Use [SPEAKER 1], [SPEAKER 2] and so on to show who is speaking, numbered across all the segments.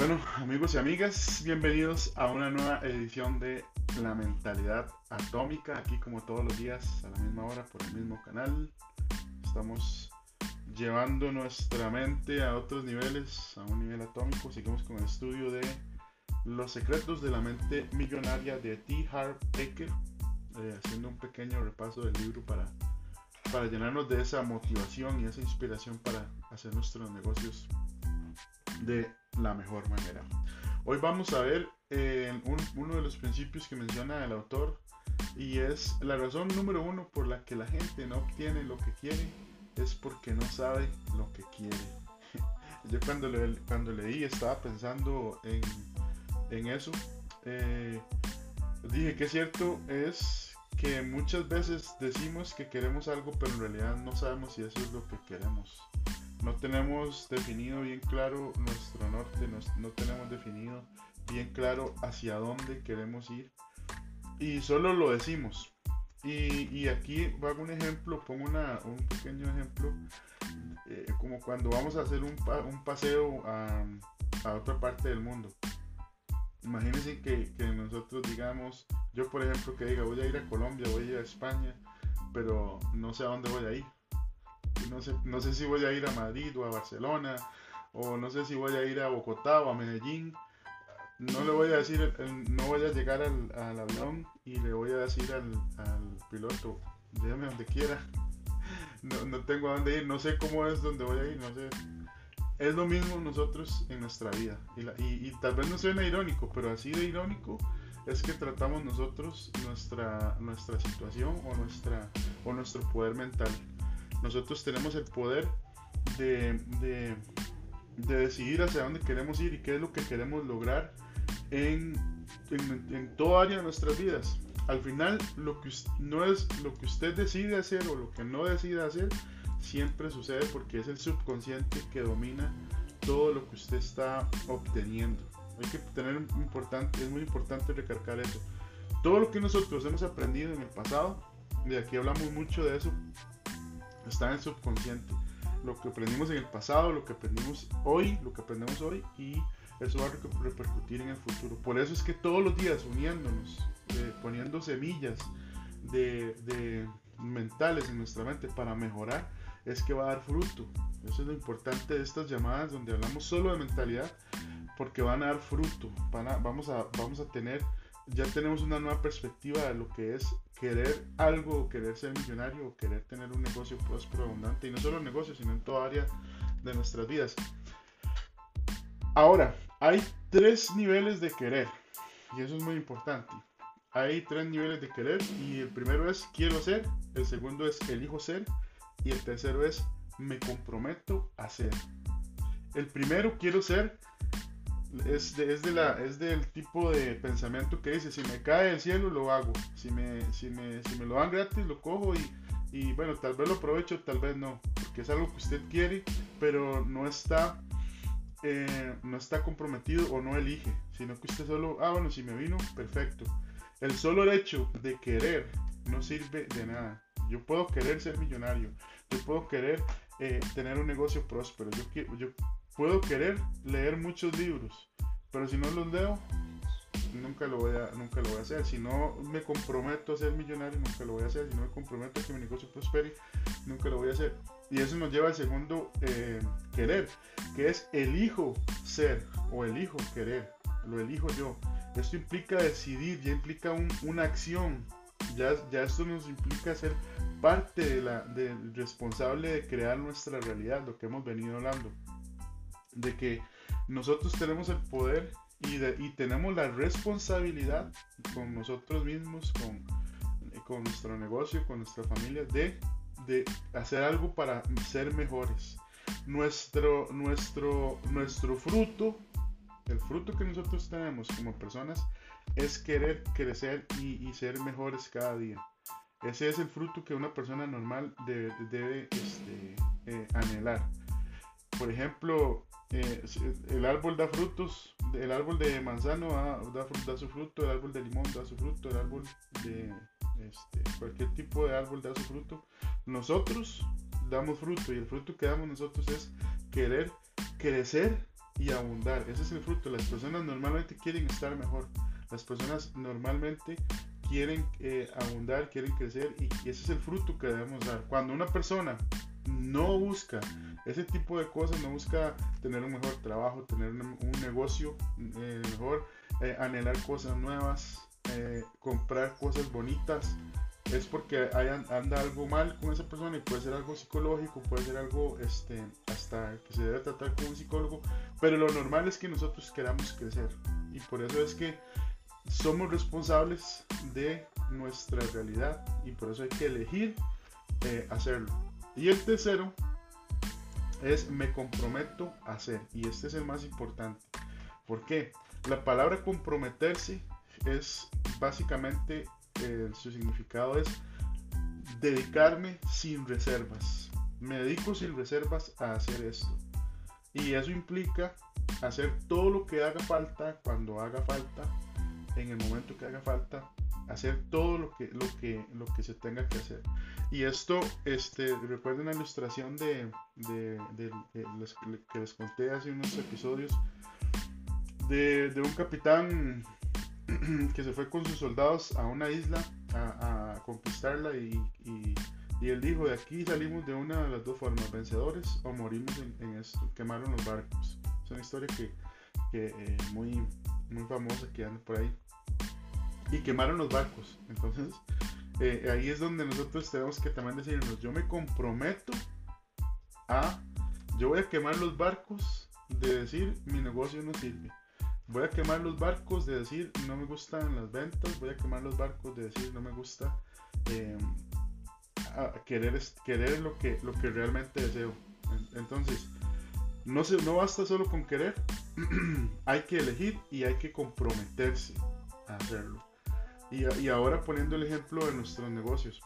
[SPEAKER 1] Bueno, amigos y amigas, bienvenidos a una nueva edición de La Mentalidad Atómica, aquí como todos los días a la misma hora por el mismo canal. Estamos llevando nuestra mente a otros niveles, a un nivel atómico. Seguimos con el estudio de Los secretos de la mente millonaria de T. Harv Eker, eh, haciendo un pequeño repaso del libro para, para llenarnos de esa motivación y esa inspiración para hacer nuestros negocios de la mejor manera. Hoy vamos a ver eh, uno de los principios que menciona el autor y es la razón número uno por la que la gente no obtiene lo que quiere es porque no sabe lo que quiere. Yo cuando, cuando leí estaba pensando en, eso. Eh, dije que cierto es que muchas veces decimos que queremos algo pero en realidad no sabemos si eso es lo que queremos no tenemos definido bien claro nuestro norte, no, tenemos definido bien claro hacia dónde queremos ir y solo lo decimos. Y, aquí hago un ejemplo, pongo un pequeño ejemplo, eh, como cuando vamos a hacer un, paseo a, otra parte del mundo. Imagínense que, nosotros digamos, yo por ejemplo que diga voy a ir a Colombia, voy a ir a España, pero no sé a dónde voy a ir no sé, no sé si voy a ir a Madrid o a Barcelona, o no sé si voy a ir a Bogotá o a Medellín. No le voy a decir, no voy a llegar al, avión y le voy a decir al, piloto, llévame donde quiera. No, tengo a dónde ir, no sé cómo es donde voy a ir, no sé. Es lo mismo nosotros en nuestra vida. Y, y tal vez no suena irónico, pero así de irónico es que tratamos nosotros nuestra, nuestra situación o, nuestra, o nuestro poder mental. Nosotros tenemos el poder de, decidir hacia dónde queremos ir y qué es lo que queremos lograr en, en, toda área de nuestras vidas. Al final, lo que no es lo que usted decide hacer o lo que no decide hacer, siempre sucede porque es el subconsciente que domina todo lo que usted está obteniendo. Hay que tener importante, es muy importante recargar eso. Todo lo que nosotros hemos aprendido en el pasado, de aquí hablamos mucho de eso, está en el subconsciente. Lo que aprendimos en el pasado, lo que aprendimos hoy, lo que aprendemos hoy y eso va a repercutir en el futuro. Por eso es que todos los días uniéndonos, eh, poniendo semillas de, mentales en nuestra mente para mejorar, es que va a dar fruto. Eso es lo importante de estas llamadas donde hablamos solo de mentalidad, porque van a dar fruto. vamos, a, vamos a tener ya tenemos una nueva perspectiva de lo que es querer algo, querer ser millonario, querer tener un negocio próspero, abundante, y no solo negocio, sino en toda área de nuestras vidas. Ahora, hay tres niveles de querer, y eso es muy importante. Hay tres niveles de querer, y el primero es quiero ser, el segundo es elijo ser, y el tercero es me comprometo a ser. El primero quiero ser es, de, la, es del tipo de pensamiento que dice, si me cae del cielo lo hago, si me, si me, si me lo dan gratis lo cojo y, y, bueno, tal vez lo aprovecho, tal vez no, porque es algo que usted quiere, pero no está, eh, no está comprometido o no elige, sino que usted solo, ah bueno, si me vino, perfecto. El solo hecho de querer no sirve de nada. Yo puedo querer ser millonario, yo puedo querer eh, tener un negocio próspero, yo, yo puedo querer leer muchos libros, pero si no los leo, nunca lo voy a, nunca lo voy a hacer. Si no me comprometo a ser millonario, nunca lo voy a hacer. Si no me comprometo a que mi negocio prospere, nunca lo voy a hacer. Y eso nos lleva al segundo eh, querer, que es elijo ser o elijo querer. Lo elijo yo. Esto implica decidir, ya implica una acción. Ya, ya esto nos implica ser parte de del responsable de crear nuestra realidad, lo que hemos venido hablando de que nosotros tenemos el poder y, y tenemos la responsabilidad con nosotros mismos, con, con nuestro negocio, con nuestra familia, de, de hacer algo para ser mejores. Nuestro, nuestro, nuestro fruto, el fruto que nosotros tenemos como personas, es querer crecer y, ser mejores cada día. Ese es el fruto que una persona normal debe, debe este, eh, anhelar. Por ejemplo, eh, el árbol da frutos, el árbol de manzano da, su fruto, el árbol de limón da su fruto, el árbol de este, cualquier tipo de árbol da su fruto. Nosotros damos fruto y el fruto que damos nosotros es querer crecer y abundar. Ese es el fruto. Las personas normalmente quieren estar mejor. Las personas normalmente quieren eh, abundar, quieren crecer y, ese es el fruto que debemos dar. Cuando una persona no busca. Ese tipo de cosas, no busca tener un mejor trabajo, tener un, negocio eh, mejor, eh, anhelar cosas nuevas, comprar cosas bonitas, es porque hay, anda algo mal con esa persona y puede ser algo psicológico, puede ser algo este, hasta que se debe tratar con un psicólogo, pero lo normal es que nosotros queramos crecer. Y por eso es que somos responsables de nuestra realidad y por eso hay que elegir eh, hacerlo. Y el tercero es me comprometo a hacer y este es el más importante. ¿Por qué? La palabra comprometerse es básicamente eh, su significado es dedicarme sin reservas. Me dedico sin reservas a hacer esto. Y eso implica hacer todo lo que haga falta cuando haga falta en el momento que haga falta, hacer todo lo que, lo que, lo que se tenga que hacer. Y esto, este, recuerden la ilustración de, de, que les conté hace unos episodios de, un capitán que se fue con sus soldados a una isla a, conquistarla y, y, él dijo, de aquí salimos de una de las dos formas, vencedores o morimos en, esto, quemaron los barcos. Es una historia que, que eh, muy, muy famosa que anda por ahí. Y quemaron los barcos. Entonces, eh, ahí es donde nosotros tenemos que también decirnos, yo me comprometo a, yo voy a quemar los barcos de decir, mi negocio no sirve. Voy a quemar los barcos de decir, no me gustan las ventas. Voy a quemar los barcos de decir, no me gusta em, querer, querer lo, que, lo que realmente deseo. Entonces, no, no basta solo con querer, hay que elegir y hay que comprometerse a hacerlo. Y, ahora poniendo el ejemplo de nuestros negocios.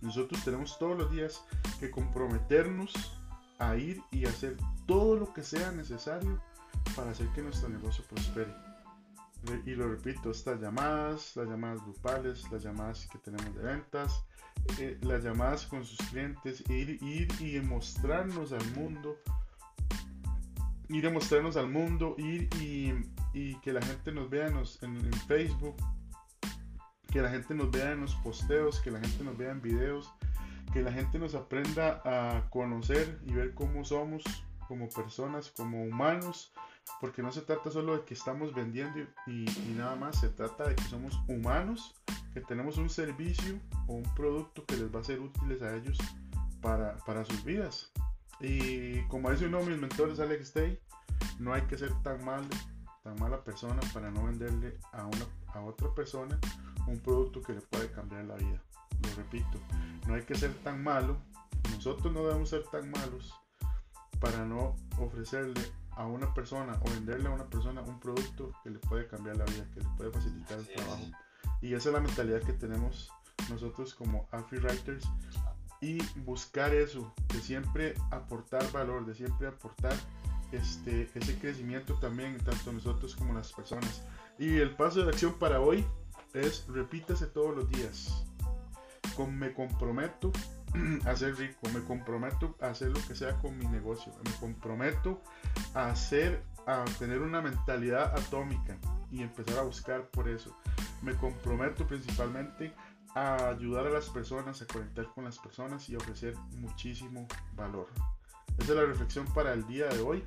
[SPEAKER 1] Nosotros tenemos todos los días que comprometernos a ir y hacer todo lo que sea necesario para hacer que nuestro negocio prospere. Y lo repito, estas llamadas, las llamadas grupales, las llamadas que tenemos de ventas, eh, las llamadas con sus clientes, ir, ir y mostrarnos al mundo ir a mostrarnos al mundo, ir y que la gente nos vea en, Facebook, que la gente nos vea en los posteos, que la gente nos vea en videos, que la gente nos aprenda a conocer y ver cómo somos como personas, como humanos, porque no se trata solo de que estamos vendiendo y, y, nada más, se trata de que somos humanos, que tenemos un servicio o un producto que les va a ser útiles a ellos para, para sus vidas. Y como dice uno de mis mentores, Alex Day, no hay que ser tan mal, tan mala persona para no venderle a, una, a otra persona un producto que le puede cambiar la vida. Lo repito, no hay que ser tan malo, nosotros no debemos ser tan malos para no ofrecerle a una persona o venderle a una persona un producto que le puede cambiar la vida, que le puede facilitar el trabajo. Y esa es la mentalidad que tenemos nosotros como Afi Writers y buscar eso, de siempre aportar valor, de siempre aportar este, ese crecimiento también, tanto nosotros como las personas. Y el paso de acción para hoy es repítase todos los días. Con, me comprometo a ser rico, me comprometo a hacer lo que sea con mi negocio, me comprometo a hacer, a tener una mentalidad atómica y empezar a buscar por eso. Me comprometo principalmente a ayudar a las personas, a conectar con las personas y ofrecer muchísimo valor. Esa es la reflexión para el día de hoy.